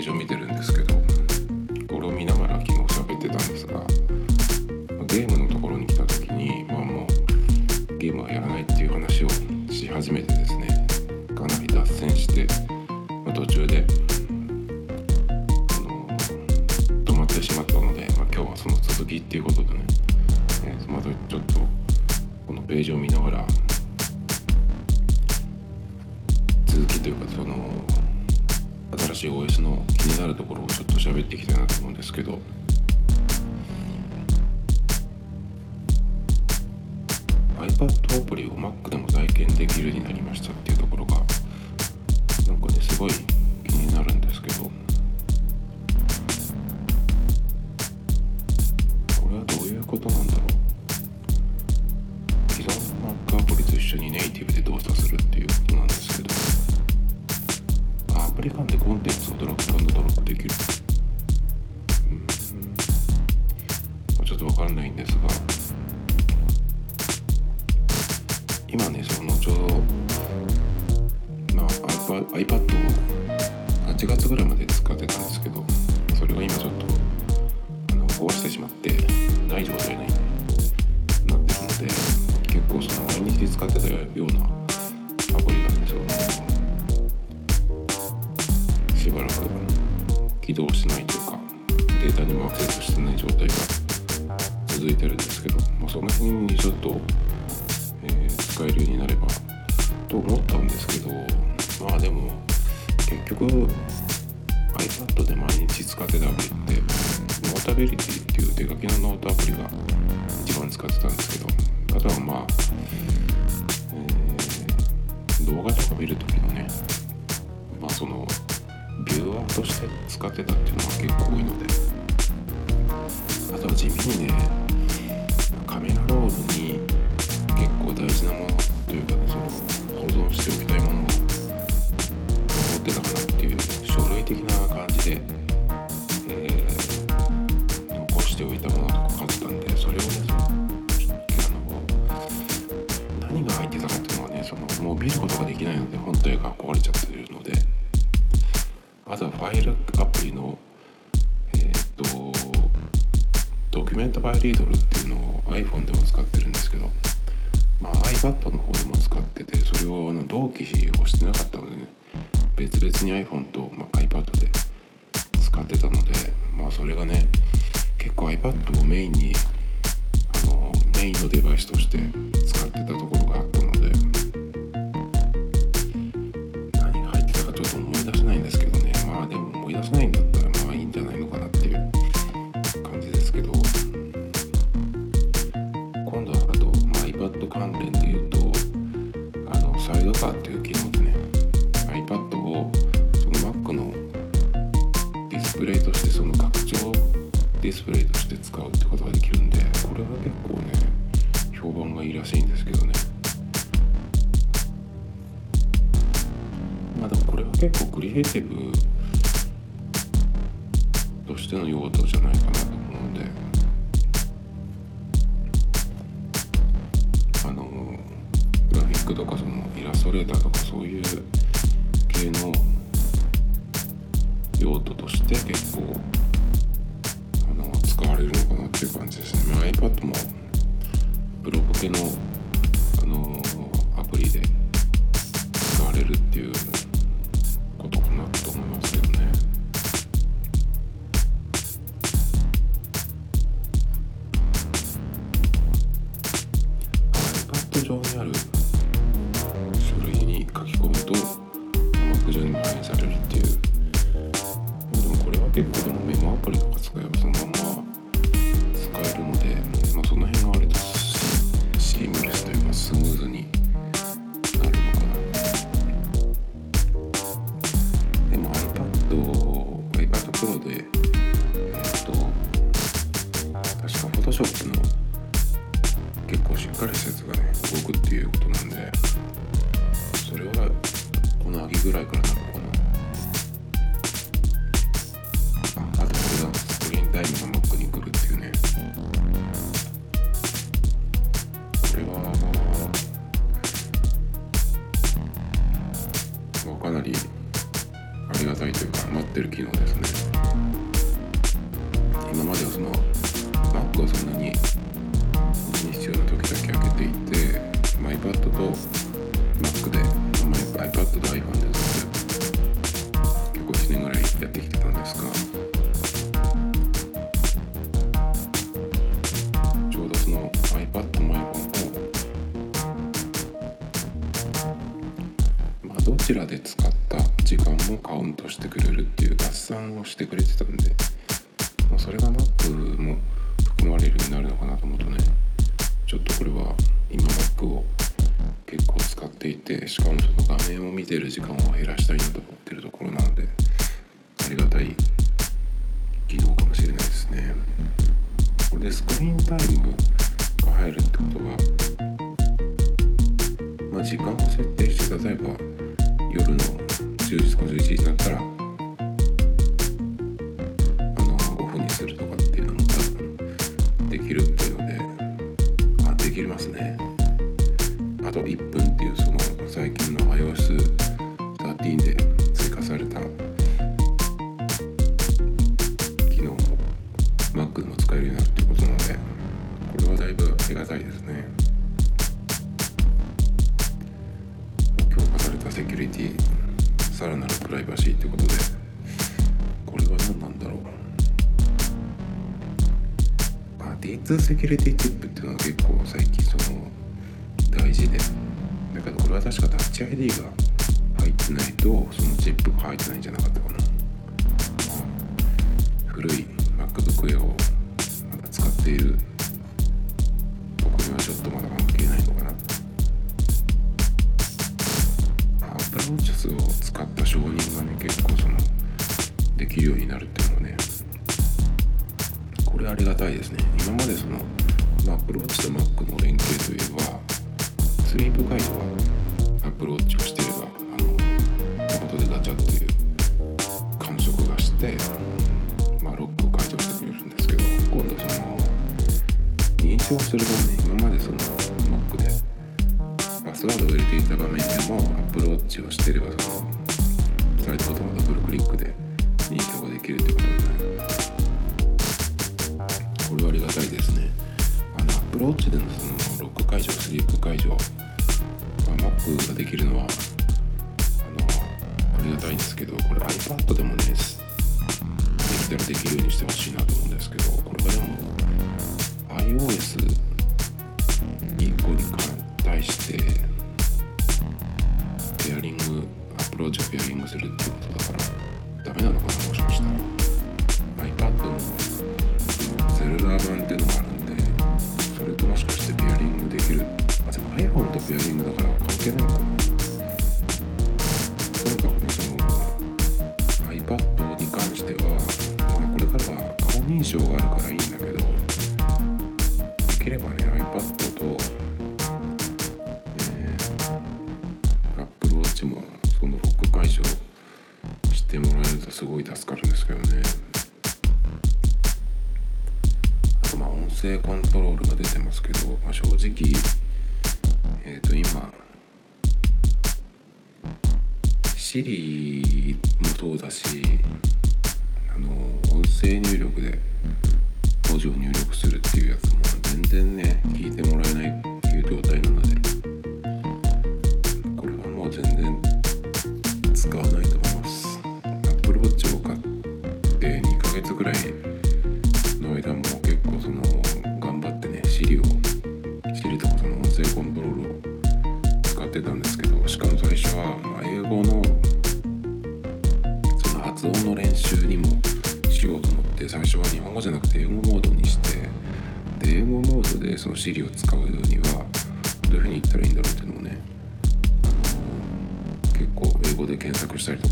ージを見て iPad アプリを Mac でも体験できるようになりましたっていうところがなんかねすごい気になるんですけど。そのちょうど、まあ、iPad を8月ぐらいまで使ってたんですけどそれが今ちょっとあの壊してしまってない状態にな iPad で毎日使ってたアプリって Notability っていう手書きのノートアプリが一番使ってたんですけどあとはまあ、えー、動画とか見る時のねまあそのビューアーとして使ってたっていうのが結構多いのであとは地味にねカメラロールに結構大事なものな感じで、えー、残しておいたものとか買ったんでそれをねあの何が入ってたかっていうのはねそのもう見ることができないので本体が壊れちゃってるのであとはファイルアプリのえっ、とドキュメントバイリードルしての用途じゃないかなと思うんで。あのグラフィックとかそのイラストレーターとかそういう系の用途として結構あの使われるのかなっていう感じですね、まあ、iPad もブログ系のあのアプリで使われるっていうト上にある書き込むと Mac 上に反映されるっていう。でもこれは結構でもメモアプリとか使えばそのまま使えるので、スクちらで使った時間もカウントしてくれるっていう合算をしてくれてたんで、まあ、それが Mac も含まれるようになるのかなと思うとねちょっとこれは今 Mac を結構使っていてしかもその画面を見てる時間を減らしたいなと思ってるところなのでありがたい機能かもしれないですね。これでスクリーンタイムが入るってことはまあ時間を設定して例えば夜の10時か11時になったらセキュリティチップっていうのは結構最近その大事で。だけどこれは確かタッチ ID が入ってないとそのチップが入ってないんじゃなかったかな。古い MacBook Air をまだ使っている僕にはちょっとまだ関係ないのかな。アプローチスを使った承認がね結構そのできるようになるっていうのはねこれありがたいですね。今までその、まあ、アプローチと Mac の連携といえばスリープガイドはどこれ iPad でもねできたらできるようにしてほしいなと思うんですけど。印象があるからいいんだけどできればね。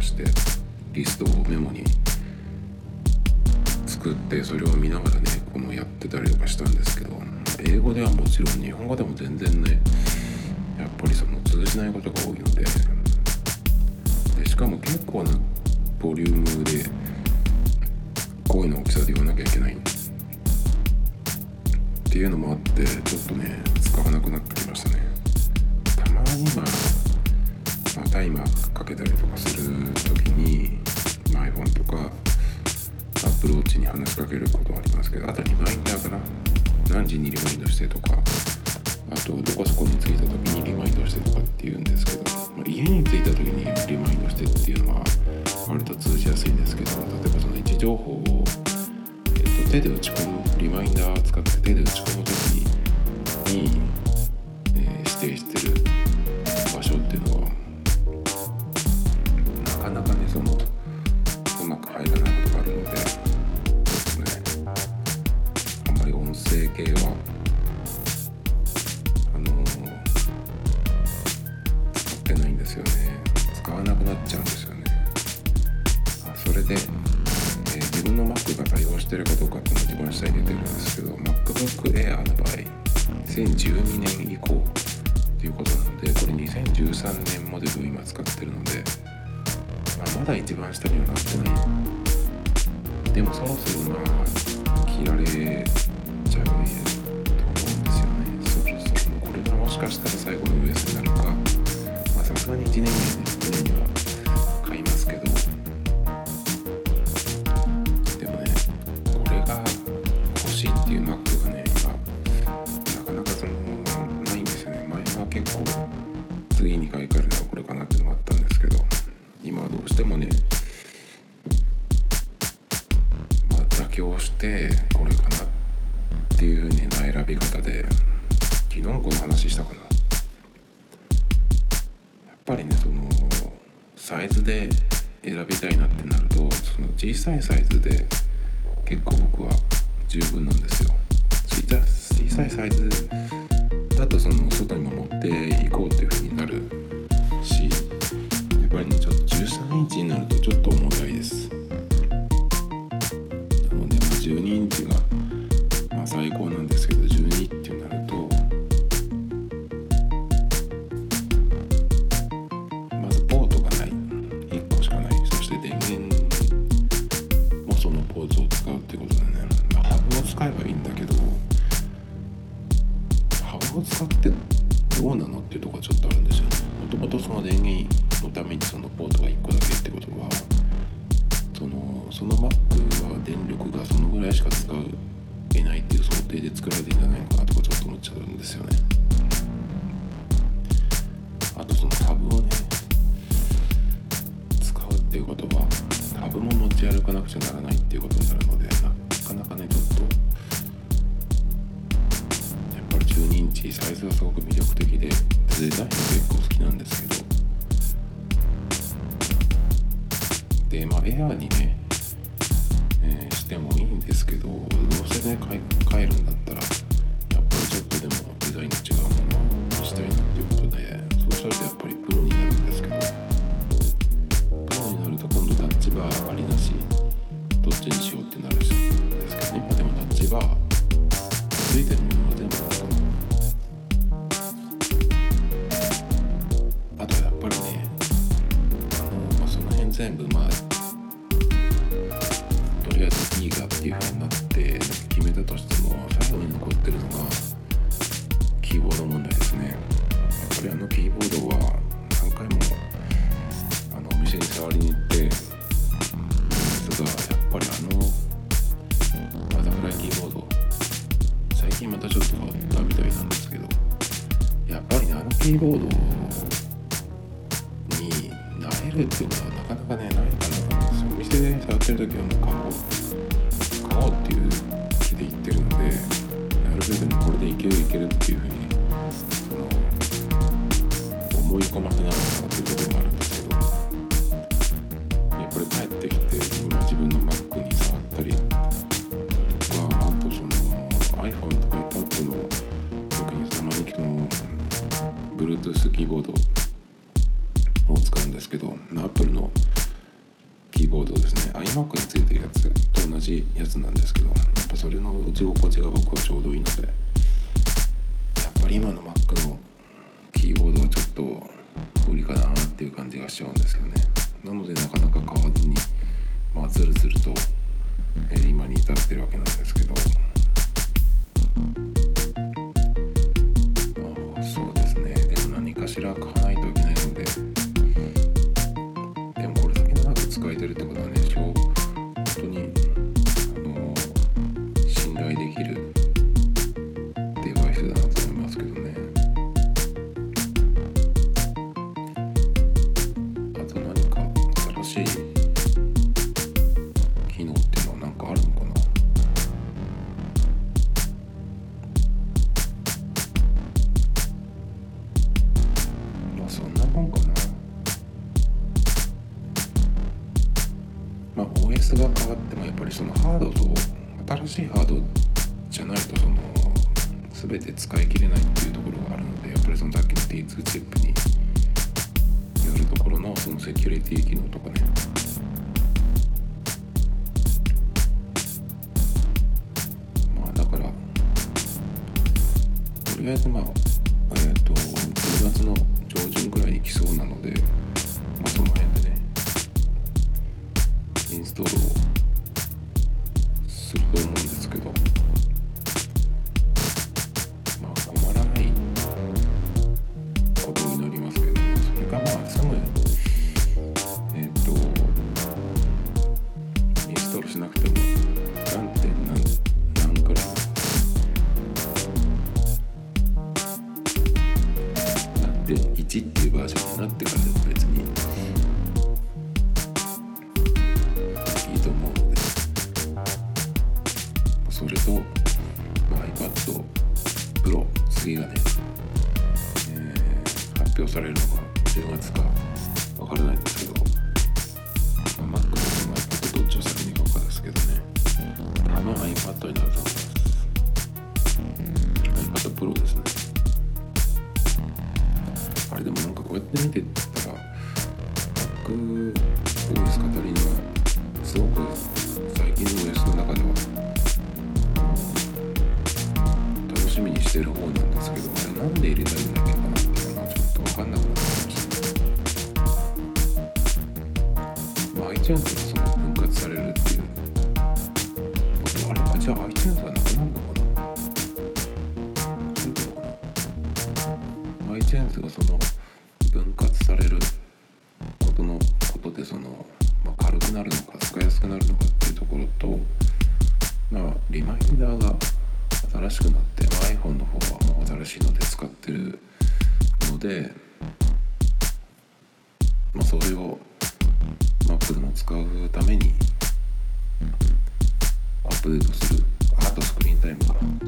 してリストをメモに作ってそれを見ながらねこのやってたりとかしたんですけど英語ではもちろん日本語でも全然ねやっぱりその通じないことが多いのででしかも結構なボリュームで声の大きさで言わなきゃいけないっていうのもあってちょっとね使わなくなってきましたね。たまにまあ、まあ、タイマーかけたりとかする時に、ま、iPhone とか Apple Watch に話しかけることはありますけどあとリマインダーかな何時にリマインドしてとかあとどこそこに着いた時にリマインドしてとかっていうんですけど、まあ、家に着いた時にリマインドしてっていうのは割と通じやすいんですけど例えばその位置情報を、えっと、手で打ち込むリマインダー使って手で打ち込む時にですよね。使わなくなっちゃうんですよね。あそれで、えー、自分の Mac が対応してるかどうかっていうのが一番下に出てるんですけど MacBook Air の場合2012年以降っていうことなのでこれ2013年モデルを今使ってるので、まあ、まだ一番下にはなってない。でもそろそろまあ切られちゃうねと思うんですよね。そろそろこれがもしかしたら最後の US になるかさすがに1年以内で2年さいサイズで結構僕は十分なんですよ。小さいサイズのためにそのポートが1個だけってことはそのその Mac は電力がそのぐらいしか使えないっていう想定で作られてるんじゃないのかなとかちょっと思っちゃうんですよね。あとそのタブをね使うっていうことはタブも持ち歩かなくちゃならないっていうことになるのでなかなかねちょっとやっぱり12インチサイズがすごく魅力的でデザインも結構好きなんですけどまあエアーにね、ぱりあのキーボードは何回もあのお店に触りに行ってですがやっぱりあのバタフライキーボード最近またちょっと変わったみたいなんですけどやっぱりねあのキーボードになれるっていうのはなかなかねないかなと思うんですよお店で触ってる時はもうキーボードを使うんですけど Apple のキーボードですね iMac についてるやつと同じやつなんですけどやっぱそれの打ち心地が僕はちょうどいいのでやっぱり今の Mac のキーボードはちょっと無理かなっていう感じがしちゃうんですけどね。なのでなかなか買わずにまあずるずると、えー今に至ってるわけなんですけど。何そんなもんかなまあ OS が変わってもやっぱりそのハードと新しいハードじゃないとその全て使い切れないっていうところがあるのでやっぱりそのさっきの T2 チップによるところのセキュリティ機能とかね。まあだからとりあえずまあえっ、ー、と10月の分ぐらいに来そうなのでまあその辺でねインストールをすると思う次がね、えー発表されるのが10月かわからないんですけど、まあ、Mac と iPad どっちを先に買うかですけどね。あの iPad になると思います。iPad Pro ですね。あれでもなんかこうやって見てたら Mac OS 語りにはすごくってる方なんですけどあれなんで入れたいんだっけかなっていうのはちょっと分かんなくなってきました。まあ iTunes がその分割されるっていうことあれあじゃあ iTunes はなくなるのかな。そういうことかな。iTunes がそのップデートするあとスクリーンタイムが。